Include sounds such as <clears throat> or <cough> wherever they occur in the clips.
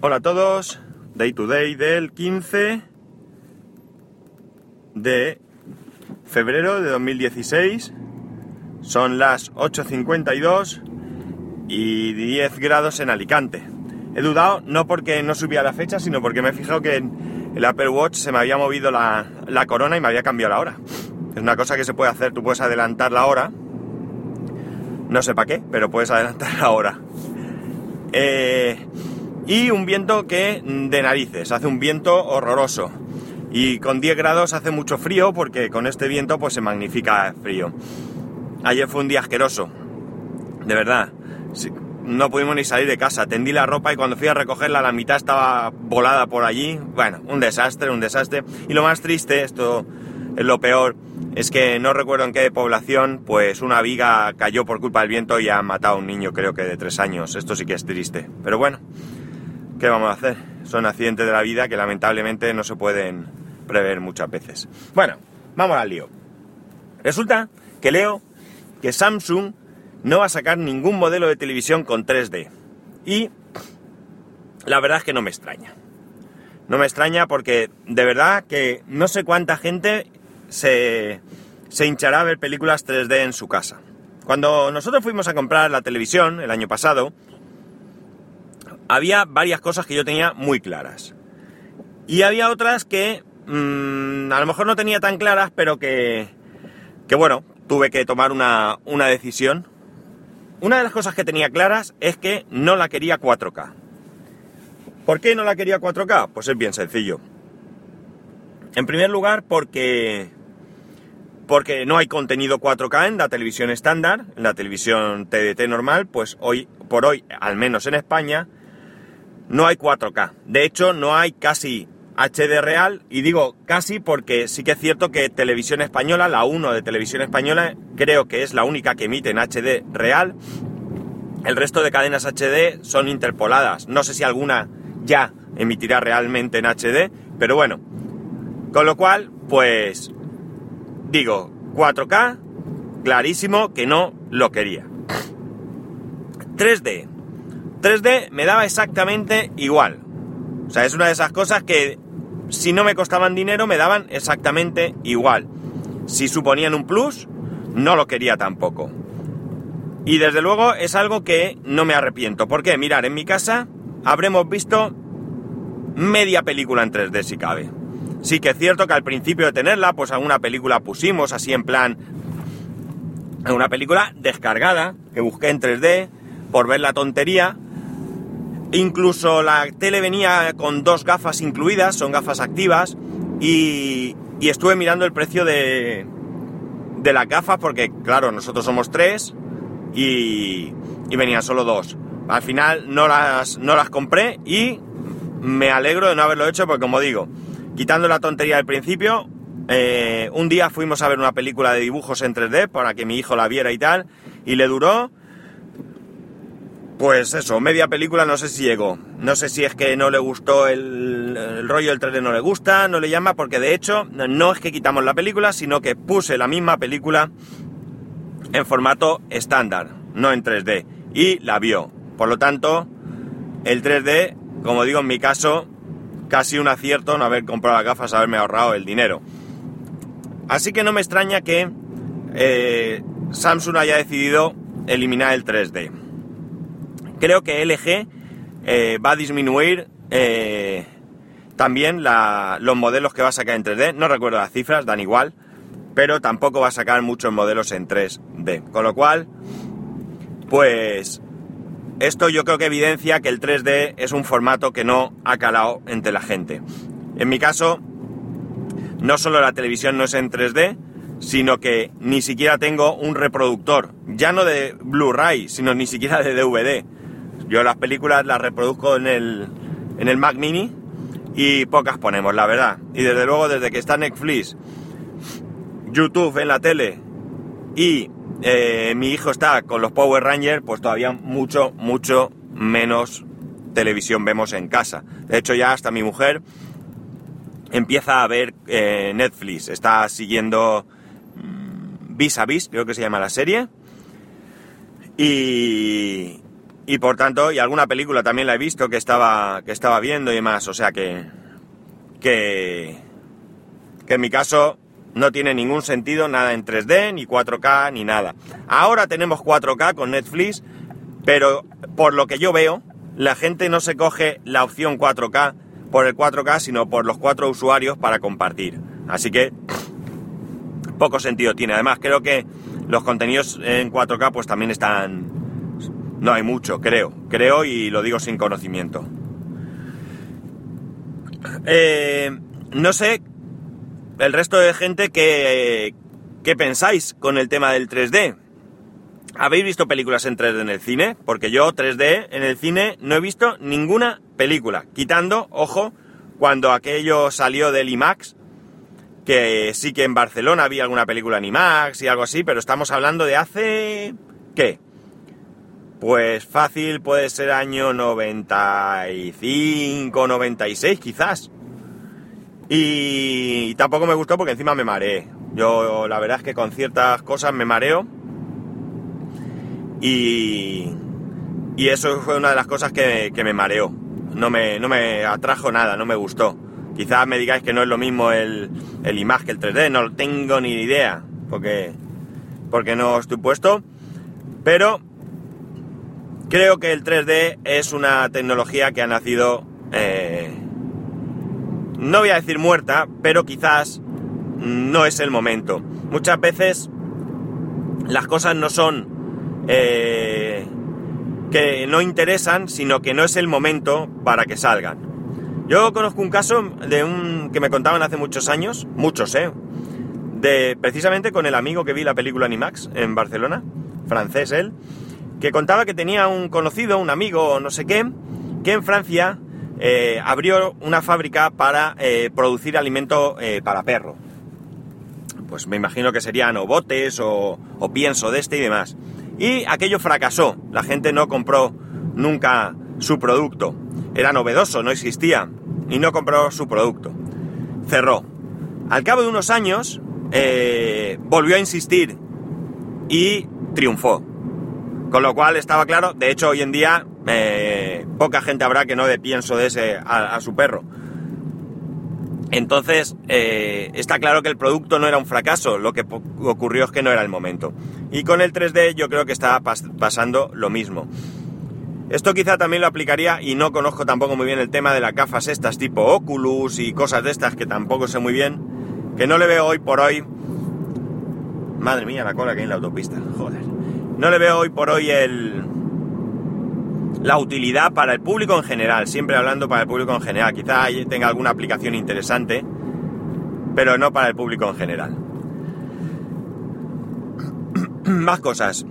Hola a todos, Day to Day del 15 de febrero de 2016. Son las 8.52 y 10 grados en Alicante. He dudado no porque no subía la fecha, sino porque me he fijado que en el Apple Watch se me había movido la, la corona y me había cambiado la hora. Es una cosa que se puede hacer, tú puedes adelantar la hora. No sé para qué, pero puedes adelantar la hora. Eh, y un viento que de narices, hace un viento horroroso. Y con 10 grados hace mucho frío porque con este viento pues se magnifica frío. Ayer fue un día asqueroso, de verdad. No pudimos ni salir de casa. Tendí la ropa y cuando fui a recogerla la mitad estaba volada por allí. Bueno, un desastre, un desastre. Y lo más triste, esto es lo peor, es que no recuerdo en qué población, pues una viga cayó por culpa del viento y ha matado a un niño, creo que de tres años. Esto sí que es triste. Pero bueno, ¿qué vamos a hacer? Son accidentes de la vida que lamentablemente no se pueden prever muchas veces. Bueno, vamos al lío. Resulta que leo que Samsung no va a sacar ningún modelo de televisión con 3D. Y la verdad es que no me extraña. No me extraña porque de verdad que no sé cuánta gente se, se hinchará a ver películas 3D en su casa. Cuando nosotros fuimos a comprar la televisión el año pasado, había varias cosas que yo tenía muy claras. Y había otras que mmm, a lo mejor no tenía tan claras, pero que, que bueno, tuve que tomar una, una decisión. Una de las cosas que tenía claras es que no la quería 4K. ¿Por qué no la quería 4K? Pues es bien sencillo. En primer lugar, porque porque no hay contenido 4K en la televisión estándar, en la televisión TDT normal, pues hoy por hoy, al menos en España, no hay 4K. De hecho, no hay casi HD real, y digo casi porque sí que es cierto que Televisión Española, la 1 de Televisión Española, creo que es la única que emite en HD real. El resto de cadenas HD son interpoladas. No sé si alguna ya emitirá realmente en HD, pero bueno. Con lo cual, pues digo, 4K, clarísimo que no lo quería. 3D. 3D me daba exactamente igual. O sea, es una de esas cosas que si no me costaban dinero me daban exactamente igual. Si suponían un plus, no lo quería tampoco. Y desde luego es algo que no me arrepiento. ¿Por qué? Mirar, en mi casa habremos visto media película en 3D si cabe. Sí que es cierto que al principio de tenerla, pues alguna película pusimos así en plan... Una película descargada, que busqué en 3D, por ver la tontería. Incluso la tele venía con dos gafas incluidas, son gafas activas, y, y estuve mirando el precio de, de las gafas porque, claro, nosotros somos tres y, y venían solo dos. Al final no las, no las compré y me alegro de no haberlo hecho porque, como digo, quitando la tontería del principio, eh, un día fuimos a ver una película de dibujos en 3D para que mi hijo la viera y tal, y le duró, pues eso, media película, no sé si llegó. No sé si es que no le gustó el, rollo del 3D, no le gusta, no le llama, porque de hecho no es que quitamos la película, sino que puse la misma película en formato estándar, no en 3D, y la vio. Por lo tanto, el 3D, como digo en mi caso, casi un acierto no haber comprado las gafas, haberme ahorrado el dinero. Así que no me extraña que eh, Samsung haya decidido eliminar el 3D. Creo que LG eh, va a disminuir eh, también los modelos que va a sacar en 3D. No recuerdo las cifras, dan igual, pero tampoco va a sacar muchos modelos en 3D. Con lo cual, pues esto yo creo que evidencia que el 3D es un formato que no ha calado entre la gente. En mi caso, no solo la televisión no es en 3D, sino que ni siquiera tengo un reproductor, ya no de Blu-ray, sino ni siquiera de DVD. Yo las películas las reproduzco en el, en el Mac Mini y pocas ponemos, la verdad. Y desde luego, desde que está Netflix, YouTube en la tele y eh, mi hijo está con los Power Rangers, pues todavía mucho, mucho menos televisión vemos en casa. De hecho, ya hasta mi mujer empieza a ver eh, Netflix, está siguiendo mmm, Vis a Vis, creo que se llama la serie. Y, y por tanto, y alguna película también la he visto que estaba, que estaba viendo y demás. O sea que, que, que en mi caso no tiene ningún sentido nada en 3D, ni 4K, ni nada. Ahora tenemos 4K con Netflix, pero por lo que yo veo, la gente no se coge la opción 4K por el 4K, sino por los cuatro usuarios para compartir. Así que poco sentido tiene. Además, creo que los contenidos en 4K pues también están... No hay mucho, creo. Creo y lo digo sin conocimiento. Eh, no sé el resto de gente que, ¿qué pensáis con el tema del 3D? ¿Habéis visto películas en 3D en el cine? Porque yo 3D en el cine no he visto ninguna película, quitando, ojo, cuando aquello salió del IMAX, que sí que en Barcelona había alguna película en IMAX y algo así, pero estamos hablando de hace... ¿qué? Pues fácil puede ser año 95, 96 quizás. Y, tampoco me gustó porque encima me mareé. Yo la verdad es que con ciertas cosas me mareo. Y, y eso fue una de las cosas que, me mareó. No me, no me atrajo nada, no me gustó. Quizás me digáis que no es lo mismo el, el IMAX que el 3D, no tengo ni idea, porque, porque no estoy puesto. Pero creo que el 3D es una tecnología que ha nacido eh, no voy a decir muerta, pero quizás no es el momento. Muchas veces las cosas no son eh, que no interesan, sino que no es el momento para que salgan. Yo conozco un caso de un que me contaban hace muchos años, muchos, ¿eh? De precisamente con el amigo que vi la película Animax en Barcelona, francés él, que contaba que tenía un conocido, un amigo, no sé qué, que en Francia eh, abrió una fábrica para eh, producir alimento eh, para perro. Pues me imagino que serían o botes o, o, pienso de este y demás. Y aquello fracasó. La gente no compró nunca su producto. Era novedoso, no existía. Y no compró su producto. Cerró. Al cabo de unos años, volvió a insistir y triunfó. Con lo cual estaba claro, de hecho hoy en día poca gente habrá que no de pienso de ese a, su perro. Entonces, eh, está claro que el producto no era un fracaso, lo que ocurrió es que no era el momento. Y con el 3D yo creo que está pasando lo mismo. Esto quizá también lo aplicaría, y no conozco tampoco muy bien el tema de las gafas estas tipo Oculus y cosas de estas que tampoco sé muy bien, que no le veo hoy por hoy... Madre mía, la cola que hay en la autopista, joder. No le veo hoy por hoy el, la utilidad para el público en general, siempre hablando para el público en general. Quizá tenga alguna aplicación interesante, pero no para el público en general. <clears throat> Más cosas.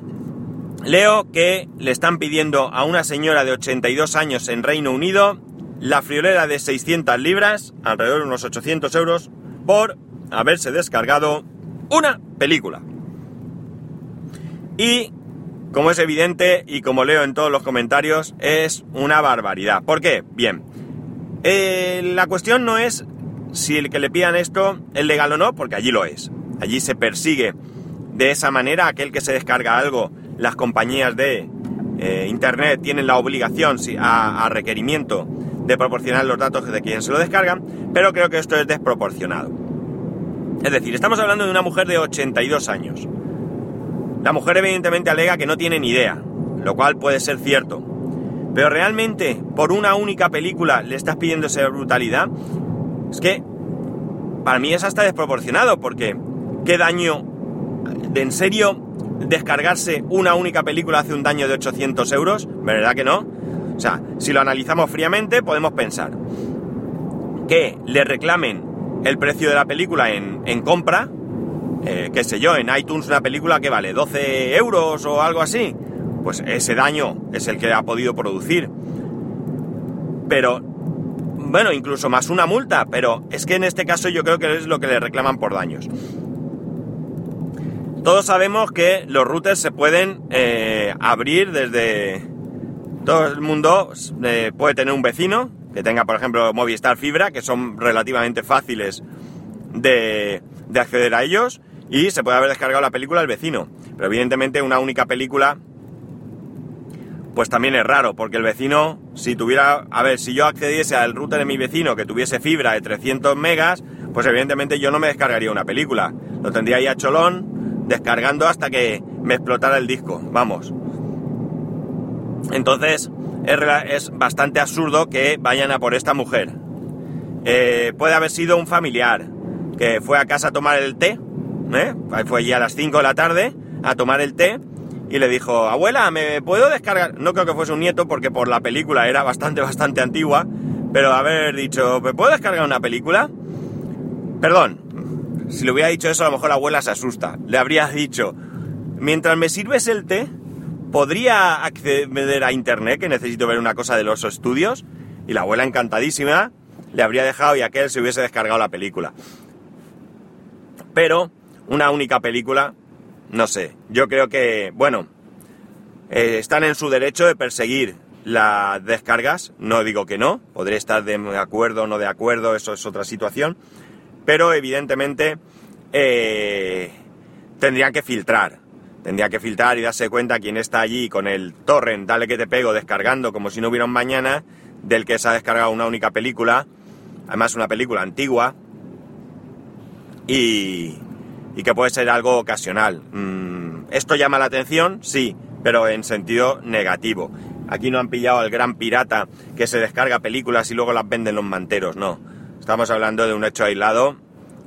Leo que le están pidiendo a una señora de 82 años en Reino Unido la friolera de 600 libras, alrededor de unos 800 euros, por haberse descargado una película. Y como es evidente y como leo en todos los comentarios, es una barbaridad. ¿Por qué? Bien, eh, la cuestión no es si el que le pidan esto es legal o no, porque allí lo es. Allí se persigue de esa manera aquel que se descarga algo. Las compañías de eh, Internet tienen la obligación a, requerimiento de proporcionar los datos de quien se lo descargan, pero creo que esto es desproporcionado. Es decir, estamos hablando de una mujer de 82 años la mujer evidentemente alega que no tiene ni idea, lo cual puede ser cierto. Pero realmente, por una única película le estás pidiendo esa brutalidad, es que para mí es hasta desproporcionado, porque ¿qué daño? ¿De en serio descargarse una única película hace un daño de 800 euros? ¿Verdad que no? O sea, si lo analizamos fríamente, podemos pensar que le reclamen el precio de la película en, en compra, eh, qué sé yo, en iTunes una película que vale 12 euros o algo así, pues ese daño es el que ha podido producir. Pero, bueno, incluso más una multa, pero es que en este caso yo creo que es lo que le reclaman por daños. Todos sabemos que los routers se pueden eh, abrir desde... Todo el mundo eh, puede tener un vecino que tenga, por ejemplo, Movistar Fibra, que son relativamente fáciles de, de acceder a ellos y se puede haber descargado la película el vecino. Pero evidentemente una única película pues también es raro, porque el vecino, si tuviera, a ver, si yo accediese al router de mi vecino que tuviese fibra de 300 megas, pues evidentemente yo no me descargaría una película. Lo tendría ahí a cholón, descargando hasta que me explotara el disco, vamos. Entonces, es, bastante absurdo que vayan a por esta mujer. Eh, puede haber sido un familiar que fue a casa a tomar el té, ¿eh? fue allí a las 5 de la tarde a tomar el té y le dijo, abuela, ¿me puedo descargar? No creo que fuese un nieto porque por la película era bastante, <laughs> bastante antigua, pero haber dicho, ¿me puedo descargar una película? Perdón, si le hubiera dicho eso a lo mejor la abuela se asusta. Le habría dicho, mientras me sirves el té, ¿podría acceder a internet que necesito ver una cosa de los estudios? Y la abuela encantadísima le habría dejado y aquel se hubiese descargado la película. Pero una única película no sé, yo creo que, bueno, eh, están en su derecho de perseguir las descargas, no digo que no, podré estar de acuerdo o no de acuerdo, eso es otra situación, pero evidentemente eh, tendrían que filtrar, tendría que filtrar y darse cuenta quién está allí con el torrent, dale que te pego, descargando como si no hubiera un mañana, del que se ha descargado una única película, además una película antigua, y, y que puede ser algo ocasional. Mm, ¿Esto llama la atención? Sí, pero en sentido negativo. Aquí no han pillado al gran pirata que se descarga películas y luego las venden los manteros, no. Estamos hablando de un hecho aislado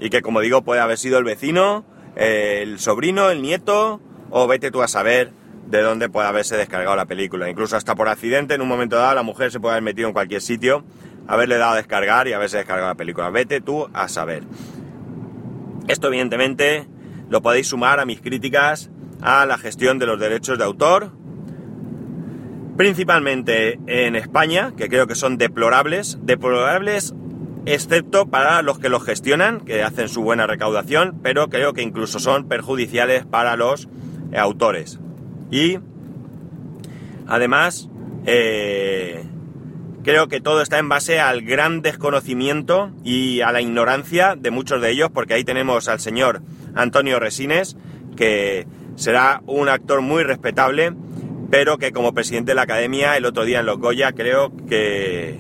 y que, como digo, puede haber sido el vecino, el sobrino, el nieto, o vete tú a saber de dónde puede haberse descargado la película. Incluso hasta por accidente, en un momento dado, la mujer se puede haber metido en cualquier sitio, haberle dado a descargar y haberse descargado la película. Vete tú a saber. Esto evidentemente lo podéis sumar a mis críticas a la gestión de los derechos de autor, principalmente en España, que creo que son deplorables, deplorables excepto para los que los gestionan, que hacen su buena recaudación, pero creo que incluso son perjudiciales para los autores. Y además, eh, Creo que todo está en base al gran desconocimiento y a la ignorancia de muchos de ellos, porque ahí tenemos al señor Antonio Resines, que será un actor muy respetable, pero que como presidente de la academia el otro día en Los Goya creo que,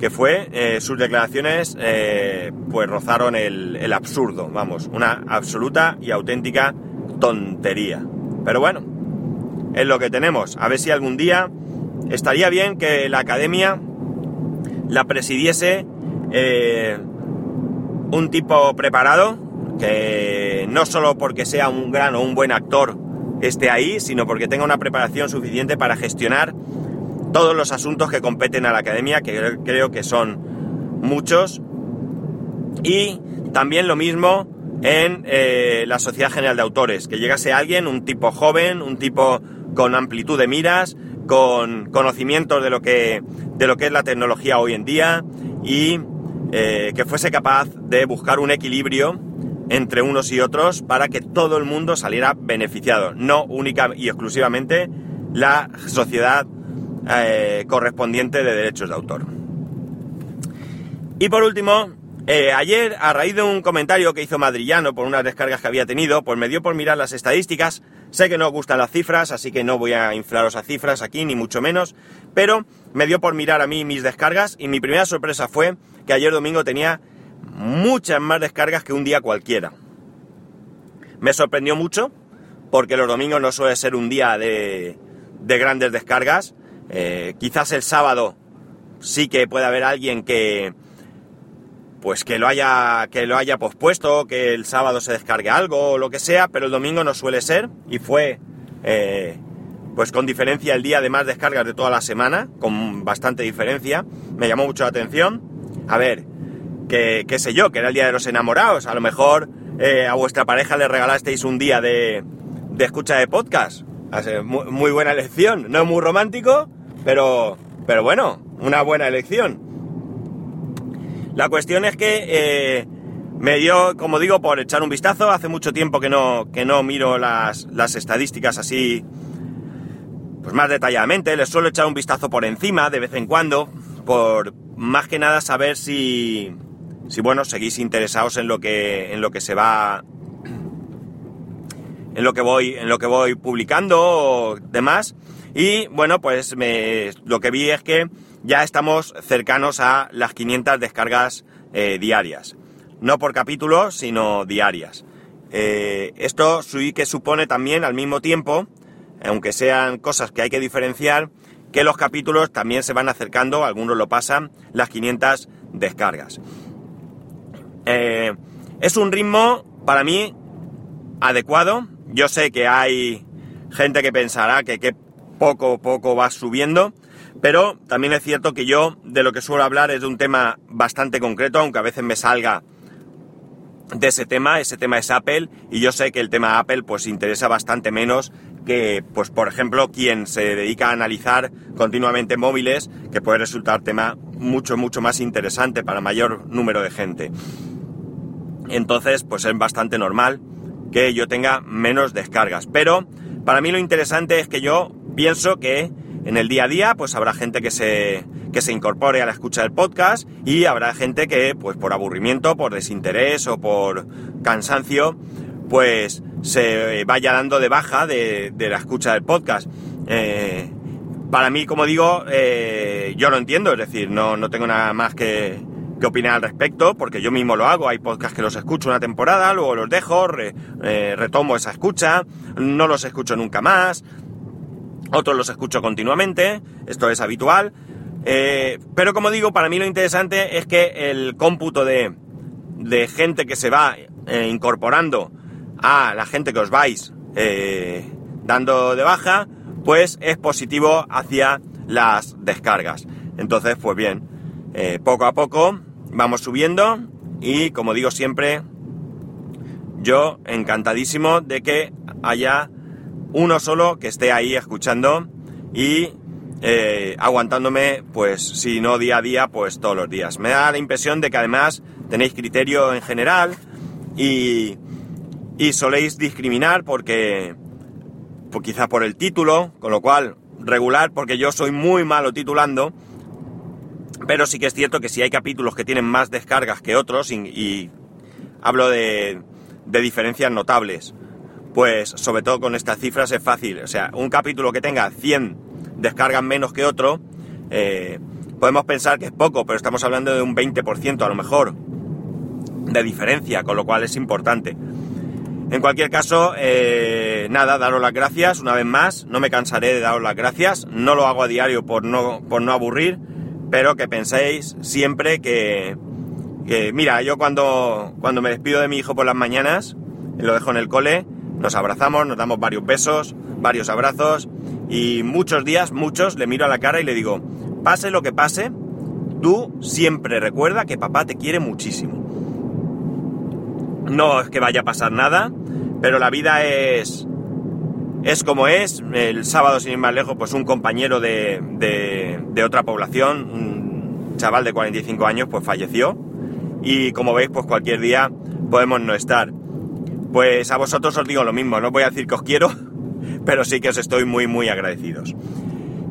que fue, eh, sus declaraciones eh, pues rozaron el, el absurdo, vamos, una absoluta y auténtica tontería. Pero bueno, es lo que tenemos. A ver si algún día estaría bien que la academia la presidiese eh, un tipo preparado, que no solo porque sea un gran o un buen actor esté ahí, sino porque tenga una preparación suficiente para gestionar todos los asuntos que competen a la academia, que creo que son muchos. Y también lo mismo en eh, la Sociedad General de Autores, que llegase alguien, un tipo joven, un tipo con amplitud de miras, con conocimientos de lo que, de lo que es la tecnología hoy en día y eh, que fuese capaz de buscar un equilibrio entre unos y otros para que todo el mundo saliera beneficiado, no única y exclusivamente la sociedad eh, correspondiente de derechos de autor. Y por último, eh, ayer, a raíz de un comentario que hizo Madrillano por unas descargas que había tenido, pues me dio por mirar las estadísticas Sé que no os gustan las cifras, así que no voy a inflaros a cifras aquí, ni mucho menos, pero me dio por mirar a mí mis descargas y mi primera sorpresa fue que ayer domingo tenía muchas más descargas que un día cualquiera. Me sorprendió mucho, porque los domingos no suele ser un día de, grandes descargas. Eh, quizás el sábado sí que puede haber alguien que, pues que lo haya que lo haya pospuesto, que el sábado se descargue algo o lo que sea, pero el domingo no suele ser y fue eh, pues con diferencia el día de más descargas de toda la semana, con bastante diferencia, me llamó mucho la atención. A ver, que, qué sé yo, que era el día de los enamorados, a lo mejor eh, a vuestra pareja le regalasteis un día de, de escucha de podcast. Muy, muy buena elección, no muy romántico, pero, pero bueno, una buena elección. La cuestión es que eh, me dio, como digo, por echar un vistazo. Hace mucho tiempo que no, que no miro las, estadísticas así, pues más detalladamente. Les suelo echar un vistazo por encima de vez en cuando, por más que nada saber si, si bueno, seguís interesados en lo que, en lo que se va, en lo que voy, en lo que voy publicando o demás. Y bueno, pues me, lo que vi es que ya estamos cercanos a las 500 descargas eh, diarias. No por capítulo, sino diarias. Eh, esto sí que supone también al mismo tiempo, aunque sean cosas que hay que diferenciar, que los capítulos también se van acercando, algunos lo pasan, las 500 descargas. Eh, es un ritmo para mí adecuado. Yo sé que hay gente que pensará que, poco a poco va subiendo, pero también es cierto que yo de lo que suelo hablar es de un tema bastante concreto, aunque a veces me salga de ese tema, ese tema es Apple, y yo sé que el tema Apple pues interesa bastante menos que, pues por ejemplo, quien se dedica a analizar continuamente móviles, que puede resultar tema mucho, mucho más interesante para mayor número de gente. Entonces, pues es bastante normal que yo tenga menos descargas. Pero para mí lo interesante es que yo pienso que en el día a día, pues habrá gente que se, que se incorpore a la escucha del podcast y habrá gente que, pues por aburrimiento, por desinterés o por cansancio, pues se vaya dando de baja de, la escucha del podcast. Eh, para mí, como digo, eh, yo lo entiendo, es decir, no, no tengo nada más que, que, opinar al respecto, porque yo mismo lo hago. Hay podcasts que los escucho una temporada, luego los dejo, eh, retomo esa escucha, no los escucho nunca más otros los escucho continuamente, esto es habitual, eh, pero como digo, para mí lo interesante es que el cómputo de, gente que se va eh, incorporando a la gente que os vais eh, dando de baja, pues es positivo hacia las descargas. Entonces, pues bien, poco a poco vamos subiendo y como digo siempre, yo encantadísimo de que haya uno solo que esté ahí escuchando y eh, aguantándome, pues si no día a día, pues todos los días. Me da la impresión de que además tenéis criterio en general y, y soléis discriminar porque, pues quizá por el título, con lo cual regular, porque yo soy muy malo titulando, pero sí que es cierto que si hay capítulos que tienen más descargas que otros, y, hablo de, de diferencias notables, pues sobre todo con estas cifras es fácil. O sea, un capítulo que tenga 100 descargas menos que otro, eh, podemos pensar que es poco, pero estamos hablando de un 20% a lo mejor de diferencia, con lo cual es importante. En cualquier caso, eh, nada, daros las gracias una vez más, no me cansaré de daros las gracias, no lo hago a diario por no, por no aburrir, pero que penséis siempre que, que, mira, yo cuando, cuando me despido de mi hijo por las mañanas, lo dejo en el cole, nos abrazamos, nos damos varios besos, varios abrazos y muchos días, muchos, le miro a la cara y le digo, pase lo que pase, tú siempre recuerda que papá te quiere muchísimo. No es que vaya a pasar nada, pero la vida es es como es. El sábado, sin ir más lejos, pues un compañero de, de, de, otra población, un chaval de 45 años, pues falleció. Y como veis, pues cualquier día podemos no estar. Pues a vosotros os digo lo mismo, no voy a decir que os quiero, <laughs> pero sí que os estoy muy muy agradecidos.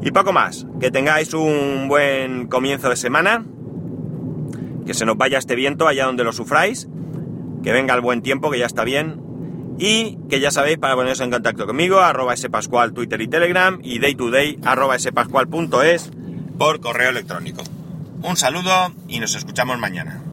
Y poco más, que tengáis un buen comienzo de semana, que se nos vaya este viento allá donde lo sufráis, que venga el buen tiempo, que ya está bien, y que ya sabéis para poneros en contacto conmigo, arroba spascual, Twitter y Telegram, y day to day, arroba spascual.es por correo electrónico. Un saludo y nos escuchamos mañana.